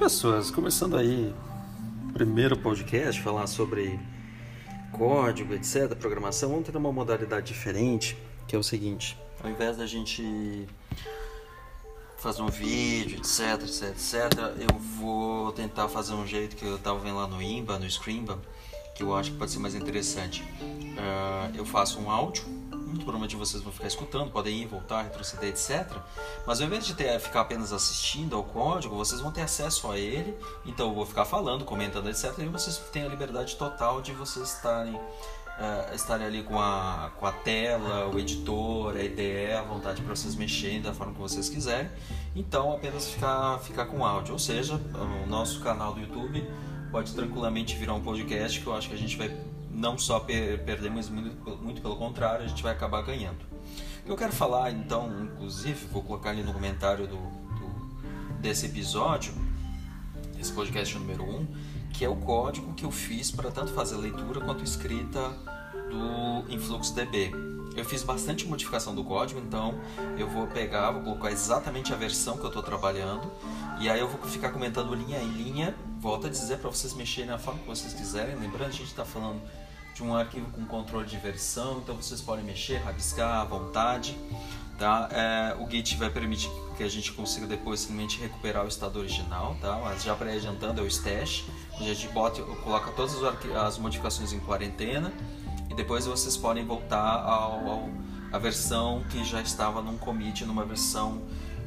pessoas, começando aí primeiro podcast, falar sobre código, etc, programação, vamos ter uma modalidade diferente, que é o seguinte, ao invés da gente fazer um vídeo, etc, etc, etc, eu vou tentar fazer um jeito que eu estava vendo lá no Imba, no Screamba, que eu acho que pode ser mais interessante. Uh, eu faço um áudio muito provavelmente vocês vão ficar escutando, podem ir, voltar, retroceder, etc. Mas ao invés de ter, ficar apenas assistindo ao código, vocês vão ter acesso a ele. Então eu vou ficar falando, comentando, etc. E vocês têm a liberdade total de vocês estarem, uh, estarem ali com a, com a tela, o editor, a ideia, a vontade para vocês mexerem da forma que vocês quiserem. Então apenas ficar, ficar com áudio. Ou seja, o nosso canal do YouTube pode tranquilamente virar um podcast que eu acho que a gente vai não só per muito, muito pelo contrário, a gente vai acabar ganhando. Eu quero falar, então, inclusive, vou colocar ali no comentário do, do desse episódio, esse podcast número 1, um, que é o código que eu fiz para tanto fazer leitura quanto escrita do InfluxDB. Eu fiz bastante modificação do código, então eu vou pegar, vou colocar exatamente a versão que eu estou trabalhando e aí eu vou ficar comentando linha em linha. Volto a dizer para vocês mexerem na forma que vocês quiserem. Lembrando, a gente está falando de um arquivo com controle de versão, então vocês podem mexer, rabiscar à vontade. Tá? É, o Git vai permitir que a gente consiga depois simplesmente recuperar o estado original, tá? mas já para adiantando é o stash, onde a gente bota, coloca todas as modificações em quarentena e depois vocês podem voltar ao, ao a versão que já estava num commit, numa versão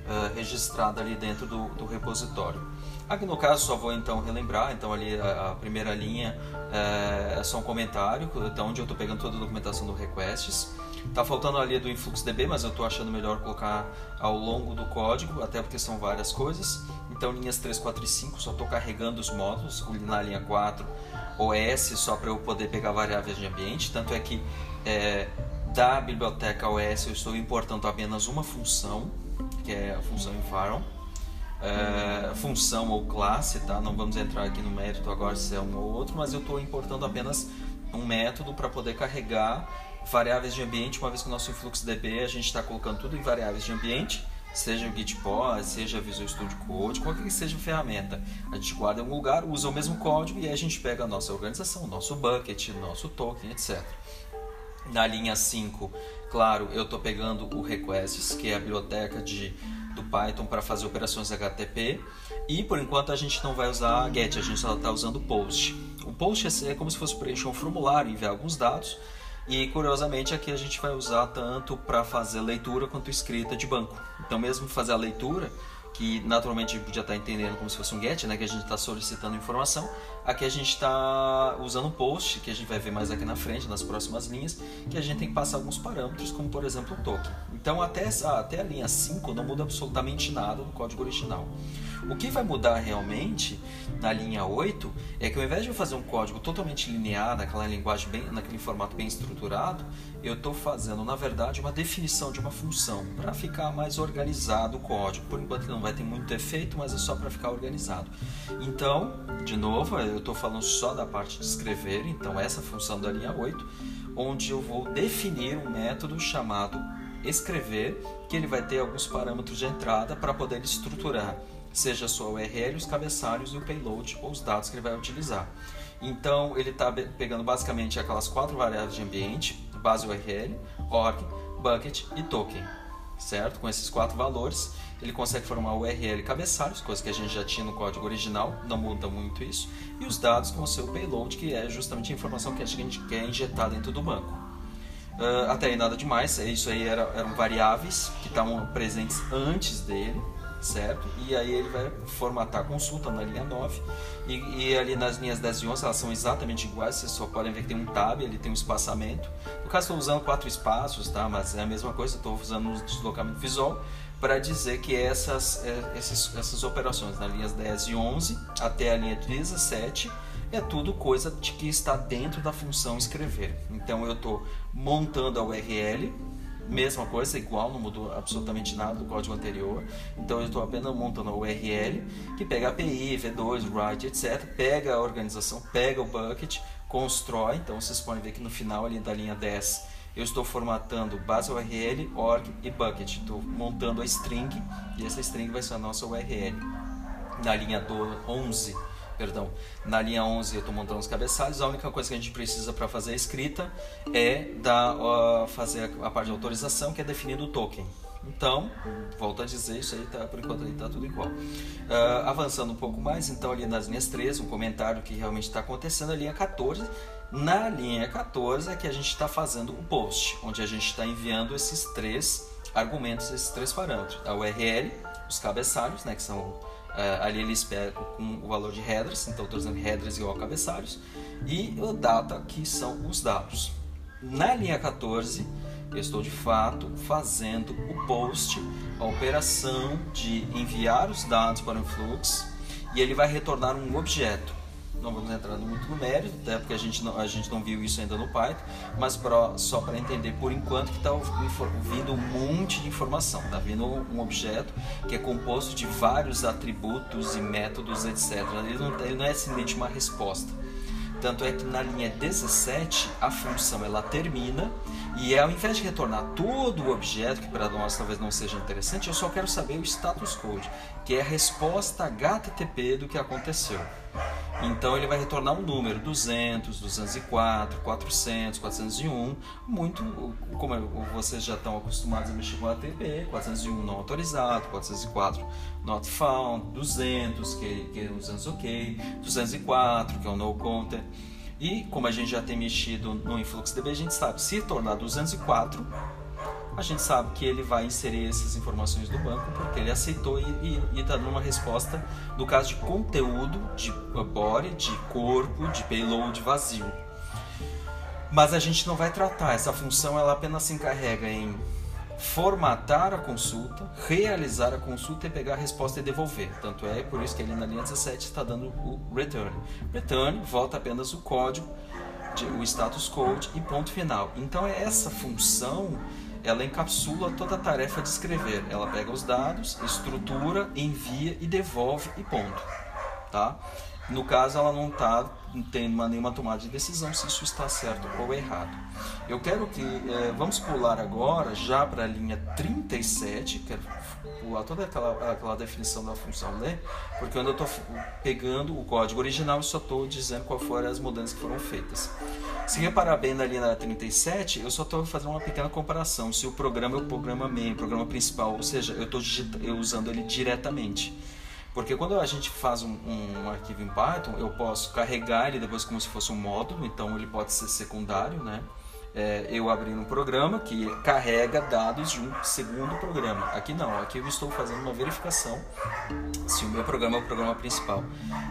uh, registrada ali dentro do, do repositório. Aqui no caso só vou então relembrar, então ali a, a primeira linha é, é, só um comentário, então onde eu estou pegando toda a documentação do requests. Tá faltando ali do InfluxDB, mas eu estou achando melhor colocar ao longo do código, até porque são várias coisas. Então linhas 3, 4 e 5, só estou carregando os módulos, na linha 4 OS só para eu poder pegar variáveis de ambiente, tanto é que é, da biblioteca OS eu estou importando apenas uma função, que é a função environment é, função ou classe, tá? Não vamos entrar aqui no mérito agora se é um ou outro, mas eu estou importando apenas um método para poder carregar variáveis de ambiente, uma vez que o nosso InfluxDB a gente está colocando tudo em variáveis de ambiente, seja o Gitpod, seja Visual Studio Code, qualquer que seja a ferramenta. A gente guarda em um lugar, usa o mesmo código e aí a gente pega a nossa organização, nosso bucket, nosso token, etc. Na linha 5, claro, eu estou pegando o requests, que é a biblioteca de do Python para fazer operações HTTP e por enquanto a gente não vai usar GET, a gente só está usando POST. O POST é como se fosse preencher um formulário, enviar alguns dados e curiosamente aqui a gente vai usar tanto para fazer leitura quanto escrita de banco. Então mesmo fazer a leitura que naturalmente podia estar entendendo como se fosse um GET, né, que a gente está solicitando informação. Aqui a gente está usando um post, que a gente vai ver mais aqui na frente, nas próximas linhas, que a gente tem que passar alguns parâmetros, como por exemplo o token. Então até, essa, até a linha 5 não muda absolutamente nada no código original. O que vai mudar realmente na linha 8 é que ao invés de eu fazer um código totalmente linear, naquela linguagem bem, naquele formato bem estruturado, eu estou fazendo na verdade uma definição de uma função para ficar mais organizado o código. Por enquanto não vai ter muito efeito, mas é só para ficar organizado. Então, de novo, eu estou falando só da parte de escrever, então essa função da linha 8, onde eu vou definir um método chamado escrever, que ele vai ter alguns parâmetros de entrada para poder estruturar seja a sua URL, os cabeçalhos e o payload ou os dados que ele vai utilizar. Então ele está pegando basicamente aquelas quatro variáveis de ambiente, base URL, org, bucket e token, certo? Com esses quatro valores ele consegue formar URL cabeçalhos, coisa que a gente já tinha no código original, não muda muito isso, e os dados com o seu payload, que é justamente a informação que a gente quer injetar dentro do banco. Uh, até aí nada demais, isso aí era, eram variáveis que estavam presentes antes dele, certo? E aí ele vai formatar a consulta na linha 9 e, e, ali nas linhas 10 e 11 elas são exatamente iguais, vocês só podem ver que tem um tab, ele tem um espaçamento. No caso estou usando quatro espaços, tá? Mas é a mesma coisa, estou usando um deslocamento visual para dizer que essas, é, essas, essas operações nas linhas 10 e 11 até a linha 17 é tudo coisa de que está dentro da função escrever. Então eu estou montando a URL mesma coisa, igual, não mudou absolutamente nada do código anterior. Então eu estou apenas montando a URL que pega API, V2, write, etc. Pega a organização, pega o bucket, constrói. Então vocês podem ver que no final ali da linha 10 eu estou formatando base URL, org e bucket. Estou montando a string e essa string vai ser a nossa URL. na linha do 11, perdão, na linha 11 eu estou montando os cabeçalhos, a única coisa que a gente precisa para fazer a escrita é dar, uh, fazer a, a parte de autorização, que é definir o token. Então, volto a dizer, isso aí tá, por enquanto está tudo igual. Uh, avançando um pouco mais, então ali nas linhas 13, um comentário que realmente está acontecendo, a linha 14. Na linha 14 é que a gente está fazendo o post, onde a gente está enviando esses três argumentos, esses três parâmetros. A URL, os cabeçalhos, né, que são uh, ali ele espera com o valor de headers, então estou usando headers igual a cabeçalhos, e o data, que são os dados. Na linha 14, eu estou de fato fazendo o post, a operação de enviar os dados para o Influx e ele vai retornar um objeto. Não vamos entrar muito no mérito, até porque a gente não, a gente não viu isso ainda no Python, mas pra, só para entender por enquanto que está vindo um monte de informação. Está vindo um objeto que é composto de vários atributos e métodos, etc. Ele não, ele não é simplesmente uma resposta. Tanto é que na linha 17 a função ela termina e ao invés de retornar todo o objeto, que para nós talvez não seja interessante, eu só quero saber o status code, que é a resposta HTTP do que aconteceu. Então ele vai retornar um número 200, 204, 400, 401, muito como vocês já estão acostumados a mexer com HTTP, 401 não autorizado, 404 not found, 200 que, que é o 200 ok, 204 que é o no content. E como a gente já tem mexido no InfluxDB, a gente sabe se tornar 204, a gente sabe que ele vai inserir essas informações do banco porque ele aceitou e está dando uma resposta no caso de conteúdo, de body, de corpo, de payload vazio. Mas a gente não vai tratar, essa função ela apenas se encarrega em formatar a consulta, realizar a consulta e pegar a resposta e devolver. Tanto é por isso que ele na linha 17 está dando o return. Return volta apenas o código, o status code e ponto final. Então é essa função ela encapsula toda a tarefa de escrever. Ela pega os dados, estrutura, envia e devolve e ponto. Tá? No caso, ela não está tendo nenhuma tomada de decisão se isso está certo ou errado. Eu quero que. É, vamos pular agora já para a linha 37, quero pular toda aquela, aquela definição da função ler, porque quando eu estou pegando o código original, eu só estou dizendo quais foram as mudanças que foram feitas. Se reparar bem na linha 37, eu só estou fazendo uma pequena comparação. Se o programa é o programa main, o programa principal, ou seja, eu estou usando ele diretamente. Porque quando a gente faz um, um, arquivo em Python, eu posso carregar ele depois como se fosse um módulo, então ele pode ser secundário, né? É, eu abri um programa que carrega dados de um segundo programa. Aqui não, aqui eu estou fazendo uma verificação se o meu programa é o programa principal.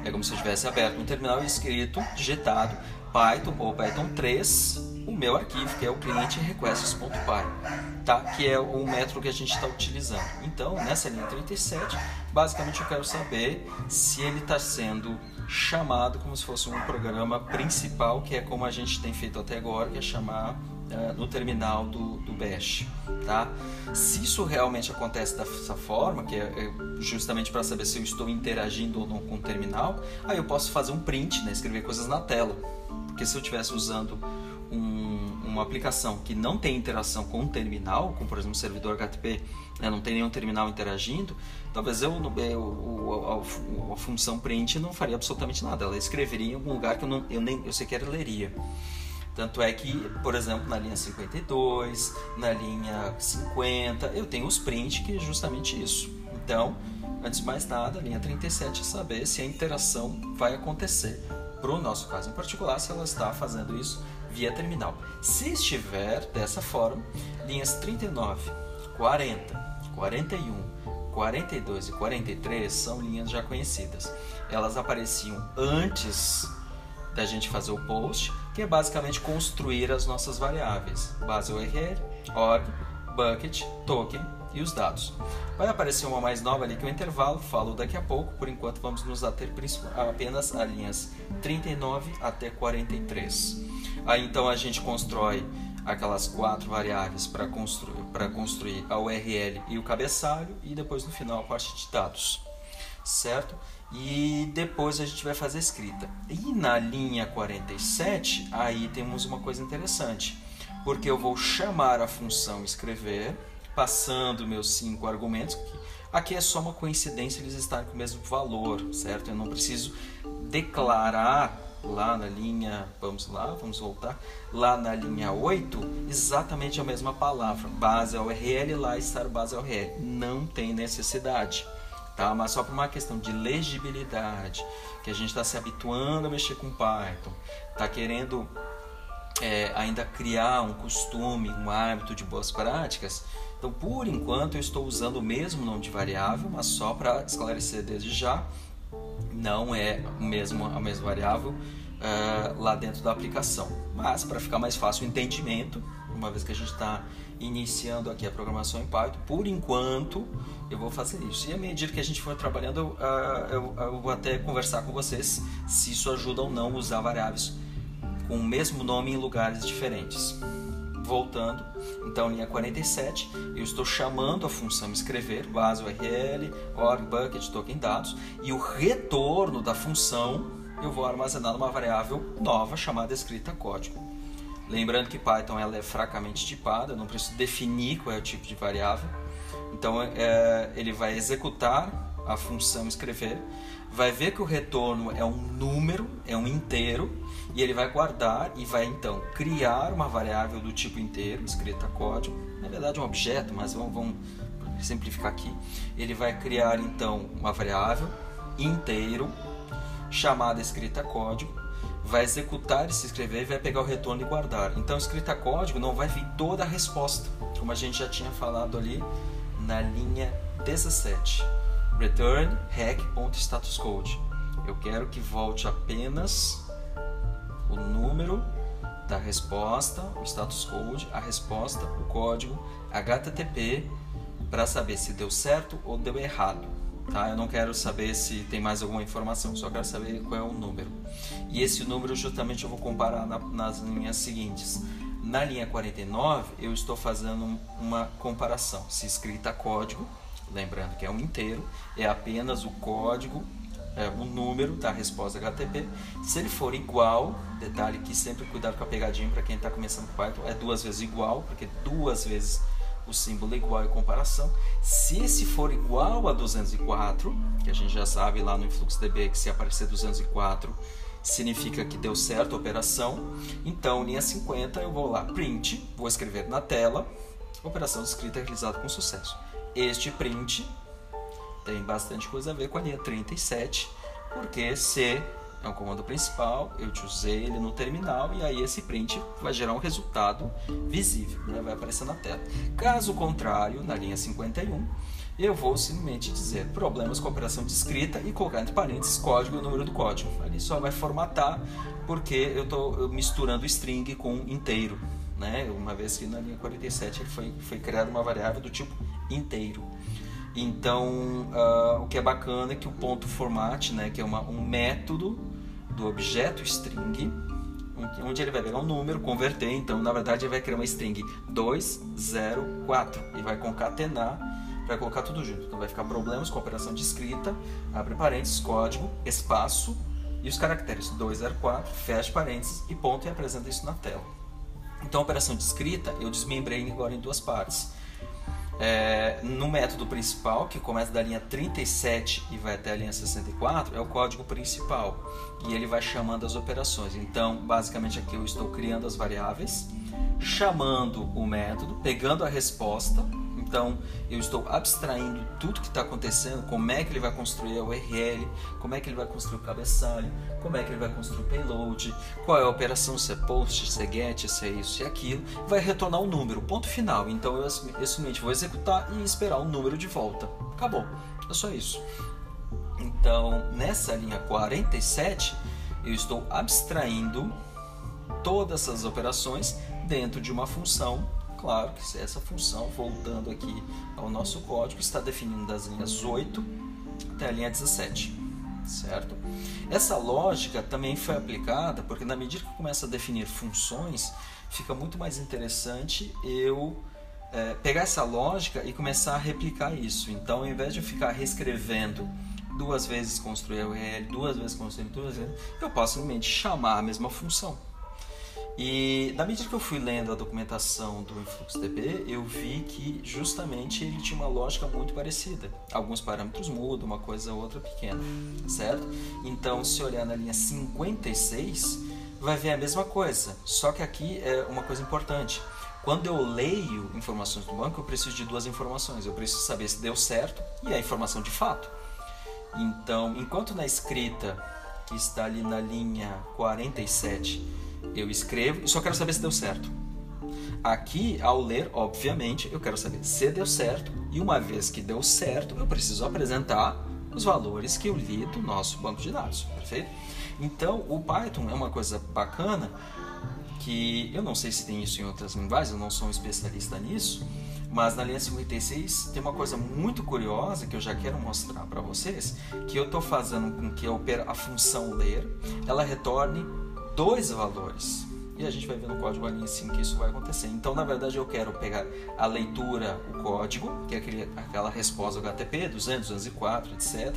É como se eu tivesse aberto um terminal escrito, digitado Python ou Python 3 o meu arquivo, que é o cliente requests.py, tá? que é o método que a gente está utilizando. Então, nessa linha 37, basicamente eu quero saber se ele está sendo chamado como se fosse um programa principal, que é como a gente tem feito até agora, que é chamar uh, no terminal do, do Bash. Tá? Se isso realmente acontece dessa forma, que é, é justamente para saber se eu estou interagindo ou não com o terminal, aí eu posso fazer um print, né, escrever coisas na tela. Porque se eu estivesse usando um, uma aplicação que não tem interação com um terminal, como por exemplo um servidor HTTP, né, não tem nenhum terminal interagindo, talvez eu, eu, a, a, função print não faria absolutamente nada. Ela escreveria em algum lugar que eu, não, eu, nem, eu sequer leria. Tanto é que, por exemplo, na linha 52, na linha 50, eu tenho os print que é justamente isso. Então, antes de mais nada, a linha 37 é saber se a interação vai acontecer. Para o nosso caso em particular, se ela está fazendo isso via terminal. Se estiver dessa forma, linhas 39, 40, 41, 42 e 43 são linhas já conhecidas. Elas apareciam antes da gente fazer o post, que é basicamente construir as nossas variáveis: base URL, org, bucket, token e os dados. Vai aparecer uma mais nova ali que o intervalo, falo daqui a pouco, por enquanto vamos nos ater apenas a linhas 39 até 43. Aí então a gente constrói aquelas quatro variáveis para construir, construir a URL e o cabeçalho e depois no final a parte de dados, certo? E depois a gente vai fazer a escrita. E na linha 47, aí temos uma coisa interessante, porque eu vou chamar a função escrever passando meus cinco argumentos. Aqui é só uma coincidência eles estarem com o mesmo valor, certo? Eu não preciso declarar lá na linha, vamos lá, vamos voltar, lá na linha 8, exatamente a mesma palavra, base URL, lá estar base URL. Não tem necessidade, tá? Mas só por uma questão de legibilidade, que a gente está se habituando a mexer com Python, está querendo é, ainda criar um costume, um hábito de boas práticas. Então, por enquanto, eu estou usando o mesmo nome de variável, mas só para esclarecer desde já, não é o mesmo, a mesma variável uh, lá dentro da aplicação. Mas para ficar mais fácil o entendimento, uma vez que a gente está iniciando aqui a programação em Python, por enquanto eu vou fazer isso. E à medida que a gente for trabalhando, uh, eu, eu, vou até conversar com vocês se isso ajuda ou não usar variáveis com o mesmo nome em lugares diferentes. Voltando, então linha 47, eu estou chamando a função escrever, base URL, org, bucket, token dados, e o retorno da função eu vou armazenar numa variável nova chamada escrita código. Lembrando que Python ela é fracamente tipada, eu não preciso definir qual é o tipo de variável. Então é, ele vai executar a função escrever, vai ver que o retorno é um número, é um inteiro, e ele vai guardar e vai então criar uma variável do tipo inteiro, escrita código, na verdade um objeto, mas vamos, vamos simplificar aqui. Ele vai criar então uma variável inteiro chamada escrita código, vai executar esse escrever e vai pegar o retorno e guardar. Então escrita código não vai vir toda a resposta, como a gente já tinha falado ali na linha 17. Return hack.statuscode. Eu quero que volte apenas o número da resposta, o status code, a resposta, o código HTTP para saber se deu certo ou deu errado. Tá? Eu não quero saber se tem mais alguma informação, só quero saber qual é o número. E esse número justamente eu vou comparar na, nas linhas seguintes. Na linha 49, eu estou fazendo uma comparação. Se escrita código, lembrando que é um inteiro, é apenas o código é, o número da resposta HTTP. Se ele for igual, detalhe que sempre cuidado com a pegadinha para quem está começando com Python, é duas vezes igual, porque duas vezes o símbolo é igual é comparação. Se esse for igual a 204, que a gente já sabe lá no InfluxDB que se aparecer 204 significa que deu certo a operação. Então, linha 50, eu vou lá, print, vou escrever na tela, operação escrita realizada com sucesso. Este print tem bastante coisa a ver com a linha 37, porque C é um comando principal, eu te usei ele no terminal e aí esse print vai gerar um resultado visível, né? vai aparecer na tela. Caso contrário, na linha 51, eu vou simplesmente dizer problemas com operação de escrita e colocar entre parênteses código e o número do código. Ali só vai formatar porque eu estou misturando string com inteiro. Né? Uma vez que na linha 47 foi, foi criada uma variável do tipo inteiro. Então, uh, o que é bacana é que o ponto format, né, que é uma, um método do objeto string, onde ele vai pegar um número, converter, então na verdade ele vai criar uma string 204 e vai concatenar para colocar tudo junto. Então vai ficar problemas com operação de escrita, abre parênteses, código, espaço e os caracteres 204, fecha parênteses e ponto e apresenta isso na tela. Então a operação de escrita eu desmembrei agora em duas partes é, no método principal, que começa da linha 37 e vai até a linha 64, é o código principal. E ele vai chamando as operações. Então, basicamente aqui eu estou criando as variáveis, chamando o método, pegando a resposta então, eu estou abstraindo tudo que está acontecendo, como é que ele vai construir a URL, como é que ele vai construir o cabeçalho, como é que ele vai construir o payload, qual é a operação, se é post, se é get, se é isso, se é aquilo, vai retornar um número, ponto final. Então, eu simplesmente vou executar e esperar o um número de volta. Acabou. É só isso. Então, nessa linha 47, eu estou abstraindo todas essas operações dentro de uma função claro que essa função, voltando aqui ao nosso código, está definindo das linhas 8 até a linha 17, certo? Essa lógica também foi aplicada porque na medida que começa a definir funções, fica muito mais interessante eu é, pegar essa lógica e começar a replicar isso. Então, ao invés de eu ficar reescrevendo duas vezes construir a URL, duas vezes construir duas vezes, eu posso simplesmente chamar a mesma função. E na medida que eu fui lendo a documentação do InfluxDB, eu vi que justamente ele tinha uma lógica muito parecida. Alguns parâmetros mudam, uma coisa ou outra pequena, certo? Então, se olhar na linha 56, vai ver a mesma coisa, só que aqui é uma coisa importante. Quando eu leio informações do banco, eu preciso de duas informações. Eu preciso saber se deu certo e a informação de fato. Então, enquanto na escrita, que está ali na linha 47, eu escrevo e só quero saber se deu certo. Aqui, ao ler, obviamente, eu quero saber se deu certo e uma vez que deu certo, eu preciso apresentar os valores que eu li do nosso banco de dados, perfeito? Então, o Python é uma coisa bacana que eu não sei se tem isso em outras linguagens, eu não sou um especialista nisso, mas na linha 56 tem uma coisa muito curiosa que eu já quero mostrar para vocês, que eu estou fazendo com que a função ler, ela retorne dois valores. E a gente vai ver no código ali em cima que isso vai acontecer. Então, na verdade, eu quero pegar a leitura, o código, que é aquele, aquela resposta HTTP, 200, 204, etc.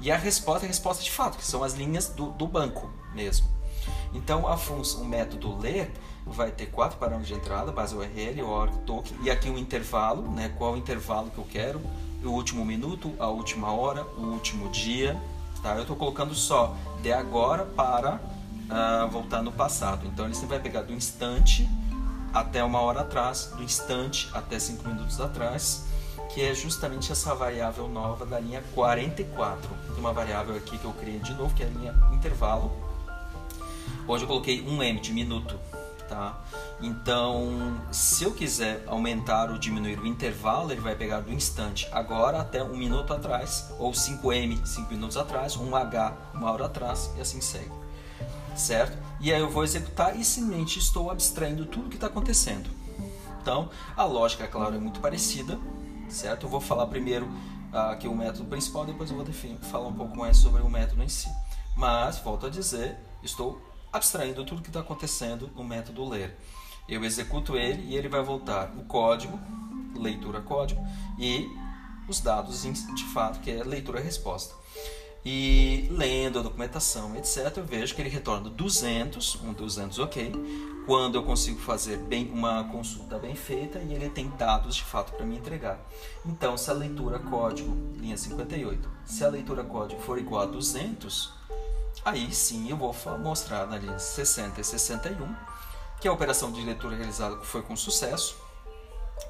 E a resposta é a resposta de fato, que são as linhas do, do banco mesmo. Então, a função, o método ler vai ter quatro parâmetros de entrada, base URL, org, token, e aqui um intervalo, né, qual o intervalo que eu quero, o último minuto, a última hora, o último dia. Tá? Eu estou colocando só de agora para voltar no passado. Então ele sempre vai pegar do instante até uma hora atrás, do instante até cinco minutos atrás, que é justamente essa variável nova da linha 44. Tem uma variável aqui que eu criei de novo, que é a linha intervalo, onde eu coloquei um m de minuto. Tá? Então, se eu quiser aumentar ou diminuir o intervalo, ele vai pegar do instante agora até um minuto atrás, ou 5m, 5 minutos atrás, um h, uma hora atrás, e assim segue certo? E aí eu vou executar e simplesmente estou abstraindo tudo que está acontecendo. Então, a lógica, é claro, é muito parecida, certo? Eu vou falar primeiro uh, aqui o método principal, depois eu vou definir, falar um pouco mais sobre o método em si. Mas, volto a dizer, estou abstraindo tudo que está acontecendo no método ler. Eu executo ele e ele vai voltar o código, leitura código, e os dados de fato, que é leitura-resposta. E lendo a documentação, etc., eu vejo que ele retorna 200, um 200 ok, quando eu consigo fazer bem uma consulta bem feita e ele tem dados de fato para me entregar. Então, se a leitura código, linha 58, se a leitura código for igual a 200, aí sim eu vou mostrar na linha 60 e 61 que a operação de leitura realizada foi com sucesso.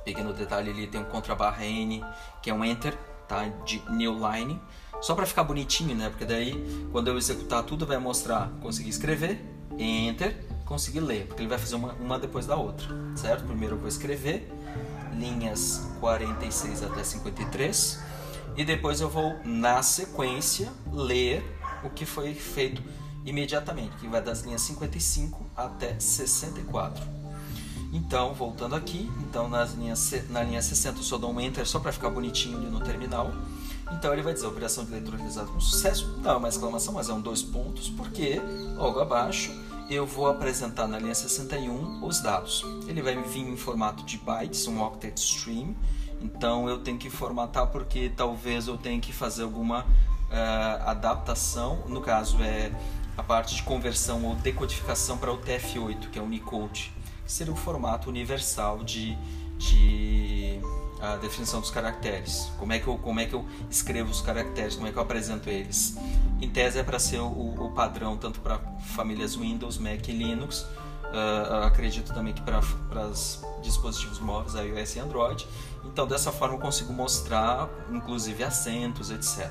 Peguei no detalhe ali, tem um contrabarra N, que é um Enter, tá? de new line só para ficar bonitinho, né? Porque daí, quando eu executar tudo, vai mostrar conseguir escrever, enter, conseguir ler, porque ele vai fazer uma, uma depois da outra, certo? Primeiro eu vou escrever linhas 46 até 53 e depois eu vou, na sequência, ler o que foi feito imediatamente, que vai das linhas 55 até 64. Então, voltando aqui, então nas linhas, na linha 60 eu só dou um enter só para ficar bonitinho ali no terminal. Então ele vai dizer, operação de leitura realizada com sucesso, dá uma exclamação, mas é um dois pontos, porque logo abaixo eu vou apresentar na linha 61 os dados. Ele vai vir em formato de bytes, um octet stream, então eu tenho que formatar porque talvez eu tenha que fazer alguma uh, adaptação, no caso é a parte de conversão ou decodificação para o TF8, que é o Unicode, que seria o formato universal de, de a definição dos caracteres. Como é que eu, como é que eu escrevo os caracteres, como é que eu apresento eles. Em tese é para ser o, o, padrão tanto para famílias Windows, Mac e Linux. Uh, acredito também que para os dispositivos móveis, iOS e Android. Então dessa forma eu consigo mostrar, inclusive acentos, etc.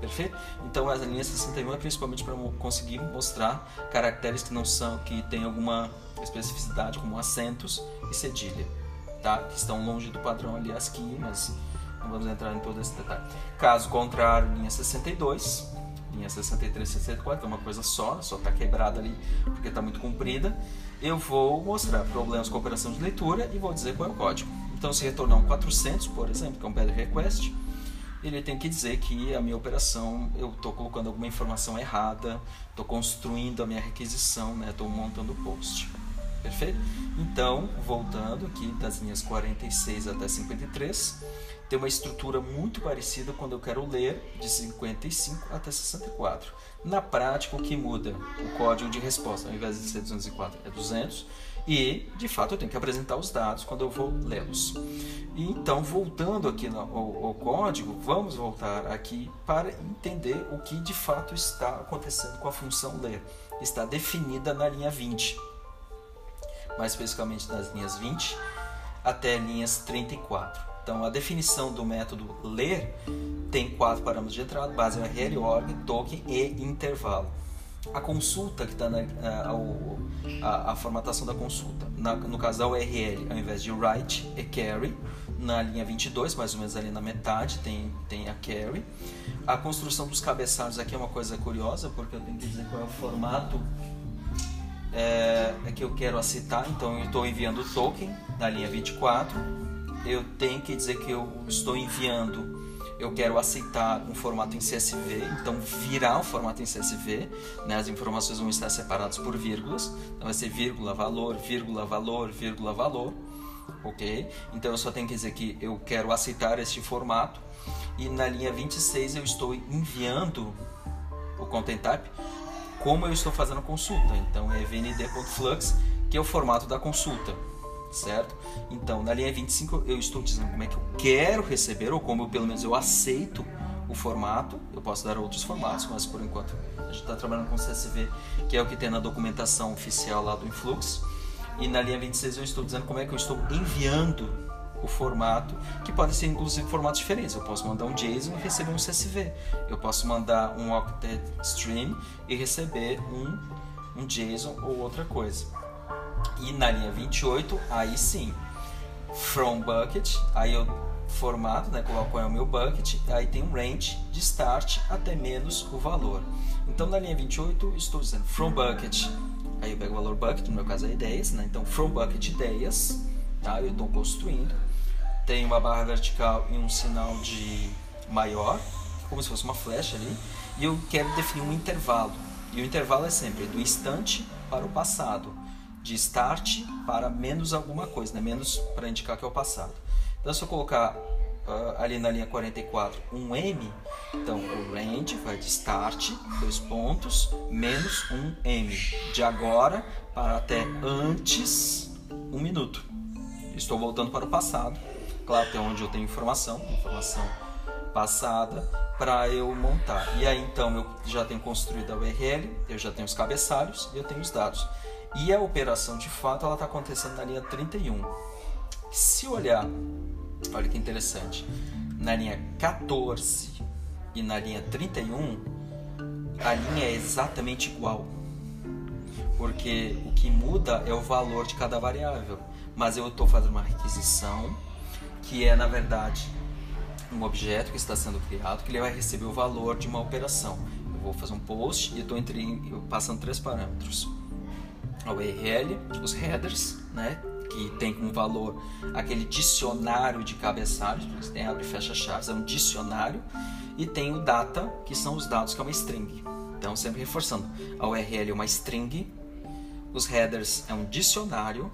Perfeito? Então a linha 61 é principalmente para conseguir mostrar caracteres que não são, que tem alguma especificidade, como acentos e cedilha tá? que estão longe do padrão ali ASCII, mas não vamos entrar em todo esse detalhe. Caso contrário, linha 62, linha 63 64, é uma coisa só, só está quebrada ali porque está muito comprida. Eu vou mostrar problemas com operação de leitura e vou dizer qual é o código. Então, se retornar um 400, por exemplo, que é um bad request, ele tem que dizer que a minha operação, eu estou colocando alguma informação errada, estou construindo a minha requisição, estou né, montando o post. Perfeito? Então, voltando aqui das linhas 46 até 53, tem uma estrutura muito parecida quando eu quero ler de 55 até 64. Na prática, o que muda? O código de resposta, ao invés de ser 204, é 200. E, de fato, eu tenho que apresentar os dados quando eu vou lê-los. Então, voltando aqui ao, ao código, vamos voltar aqui para entender o que de fato está acontecendo com a função ler. Está definida na linha 20. Mais especificamente nas linhas 20 até linhas 34. Então, a definição do método ler tem quatro parâmetros de entrada: base URL, org, token e intervalo. A consulta que está na a, a, formatação da consulta, na, no caso da URL, ao invés de write, é carry. Na linha 22, mais ou menos ali na metade, tem, tem a carry. A construção dos cabeçalhos aqui é uma coisa curiosa, porque eu tenho que dizer qual é o formato é, é que eu quero aceitar. Então, eu estou enviando o token na linha 24 eu tenho que dizer que eu estou enviando, eu quero aceitar um formato em CSV, então virar um formato em CSV, né? as informações vão estar separadas por vírgulas, então vai ser vírgula, valor, vírgula, valor, vírgula, valor, ok? Então eu só tenho que dizer que eu quero aceitar este formato e na linha 26 eu estou enviando o content type como eu estou fazendo consulta, então é vnd.flux, que é o formato da consulta certo? Então, na linha 25 eu estou dizendo como é que eu quero receber, ou como eu, pelo menos eu aceito o formato. Eu posso dar outros formatos, mas por enquanto a gente está trabalhando com CSV, que é o que tem na documentação oficial lá do Influx. E na linha 26 eu estou dizendo como é que eu estou enviando o formato, que pode ser inclusive formatos diferentes. Eu posso mandar um JSON e receber um CSV. Eu posso mandar um octet stream e receber um, um JSON ou outra coisa. E na linha 28, aí sim, from bucket, aí eu formato, né, coloco qual é o meu bucket, aí tem um range de start até menos o valor. Então na linha 28 estou dizendo from bucket, aí eu pego o valor bucket, no meu caso é ideias, né? Então from bucket ideias, tá? Eu estou construindo. Tem uma barra vertical e um sinal de maior, como se fosse uma flecha ali, e eu quero definir um intervalo. E o intervalo é sempre do instante para o passado de start para menos alguma coisa, né? menos para indicar que é o passado. Então, se eu colocar uh, ali na linha 44 um M, então o range vai de start, dois pontos, menos um M, de agora para até antes um minuto. Estou voltando para o passado, claro, até onde eu tenho informação, informação passada, para eu montar. E aí então eu já tenho construído a URL, eu já tenho os cabeçalhos e eu tenho os dados. E a operação, de fato, ela está acontecendo na linha 31. Se olhar, olha que interessante, na linha 14 e na linha 31, a linha é exatamente igual. Porque o que muda é o valor de cada variável. Mas eu estou fazendo uma requisição que é, na verdade, um objeto que está sendo criado, que ele vai receber o valor de uma operação. Eu vou fazer um post e estou passando três parâmetros a URL, os headers, né? que tem como valor aquele dicionário de cabeçalhos, porque tem abre e fecha chaves, é um dicionário, e tem o data, que são os dados, que é uma string. Então, sempre reforçando, a URL é uma string, os headers é um dicionário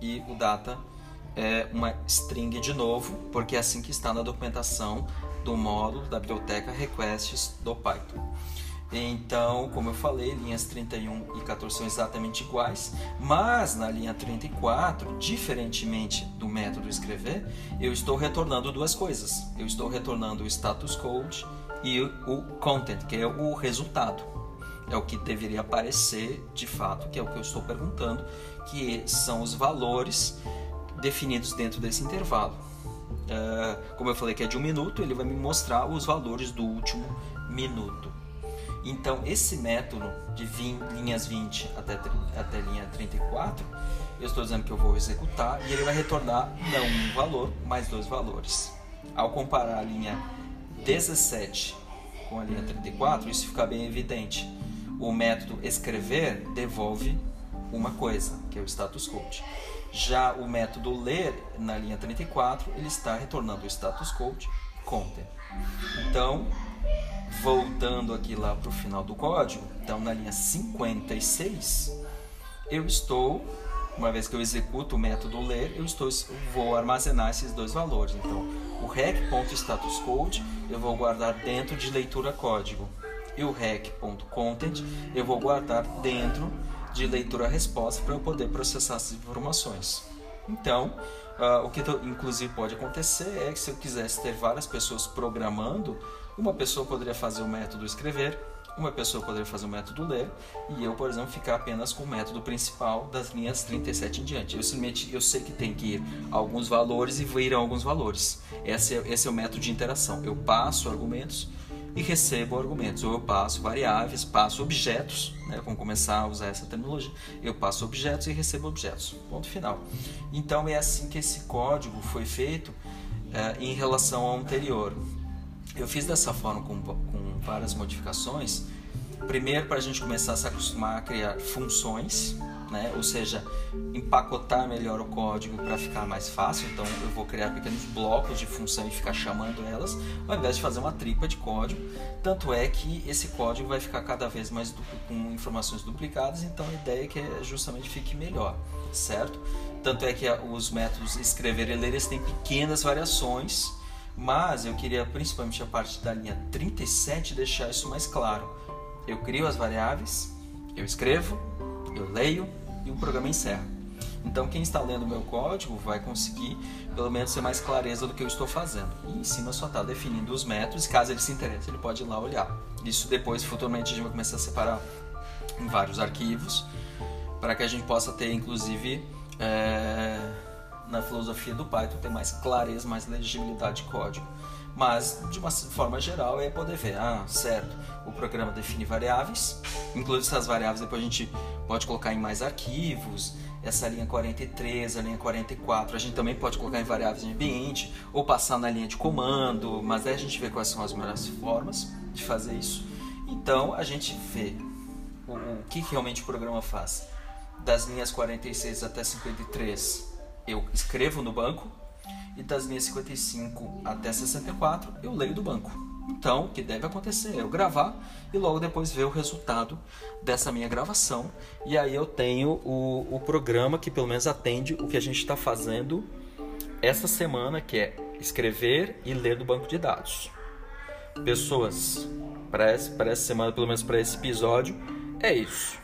e o data é uma string de novo, porque é assim que está na documentação do módulo da biblioteca requests do Python. Então, como eu falei, linhas 31 e 14 são exatamente iguais, mas na linha 34, diferentemente do método escrever, eu estou retornando duas coisas. Eu estou retornando o status code e o content, que é o resultado. É o que deveria aparecer de fato, que é o que eu estou perguntando, que são os valores definidos dentro desse intervalo. Uh, como eu falei que é de um minuto, ele vai me mostrar os valores do último minuto. Então, esse método de 20, linhas 20 até, até linha 34, eu estou dizendo que eu vou executar e ele vai retornar não um valor, mas dois valores. Ao comparar a linha 17 com a linha 34, isso fica bem evidente. O método escrever devolve uma coisa, que é o status code. Já o método ler na linha 34, ele está retornando o status code content. Então, voltando aqui lá para o final do código, então na linha 56, eu estou uma vez que eu executo o método ler, eu estou, vou armazenar esses dois valores. Então, o rec.statuscode eu vou guardar dentro de leitura código e o rec.content eu vou guardar dentro de leitura resposta para eu poder processar essas informações. Então, uh, o que inclusive pode acontecer é que se eu quisesse ter várias pessoas programando, uma pessoa poderia fazer o método escrever, uma pessoa poderia fazer o método ler e eu, por exemplo, ficar apenas com o método principal das linhas 37 em diante. Eu simplesmente eu sei que tem que ir alguns valores e vir alguns valores. Esse é, esse é o método de interação. Eu passo argumentos e recebo argumentos. Ou eu passo variáveis, passo objetos, né? vamos começar a usar essa terminologia. Eu passo objetos e recebo objetos. Ponto final. Então é assim que esse código foi feito é, em relação ao anterior. Eu fiz dessa forma com, com várias modificações. Primeiro, para a gente começar a se acostumar a criar funções, né? ou seja, empacotar melhor o código para ficar mais fácil. Então, eu vou criar pequenos blocos de função e ficar chamando elas, ao invés de fazer uma tripa de código. Tanto é que esse código vai ficar cada vez mais com informações duplicadas, então a ideia é que é justamente fique melhor, certo? Tanto é que os métodos escrever e ler eles têm pequenas variações mas eu queria principalmente a parte da linha 37 deixar isso mais claro. Eu crio as variáveis, eu escrevo, eu leio e o programa encerra. Então quem está lendo meu código vai conseguir pelo menos ter mais clareza do que eu estou fazendo. E em cima só está definindo os métodos, caso ele se interesse, ele pode ir lá olhar. Isso depois, futuramente, a gente vai começar a separar em vários arquivos, para que a gente possa ter, inclusive, é na filosofia do Python ter mais clareza, mais legibilidade de código. Mas, de uma forma geral, é poder ver, ah, certo, o programa define variáveis, inclusive essas variáveis depois a gente pode colocar em mais arquivos, essa linha 43, a linha 44, a gente também pode colocar em variáveis de ambiente, ou passar na linha de comando, mas aí a gente vê quais são as melhores formas de fazer isso. Então, a gente vê o, o que realmente o programa faz. Das linhas 46 até 53, eu escrevo no banco e das linhas 55 até 64 eu leio do banco. Então, o que deve acontecer é eu gravar e logo depois ver o resultado dessa minha gravação. E aí eu tenho o, o programa que pelo menos atende o que a gente está fazendo essa semana, que é escrever e ler do banco de dados. Pessoas, para essa, semana, pelo menos para esse episódio, é isso.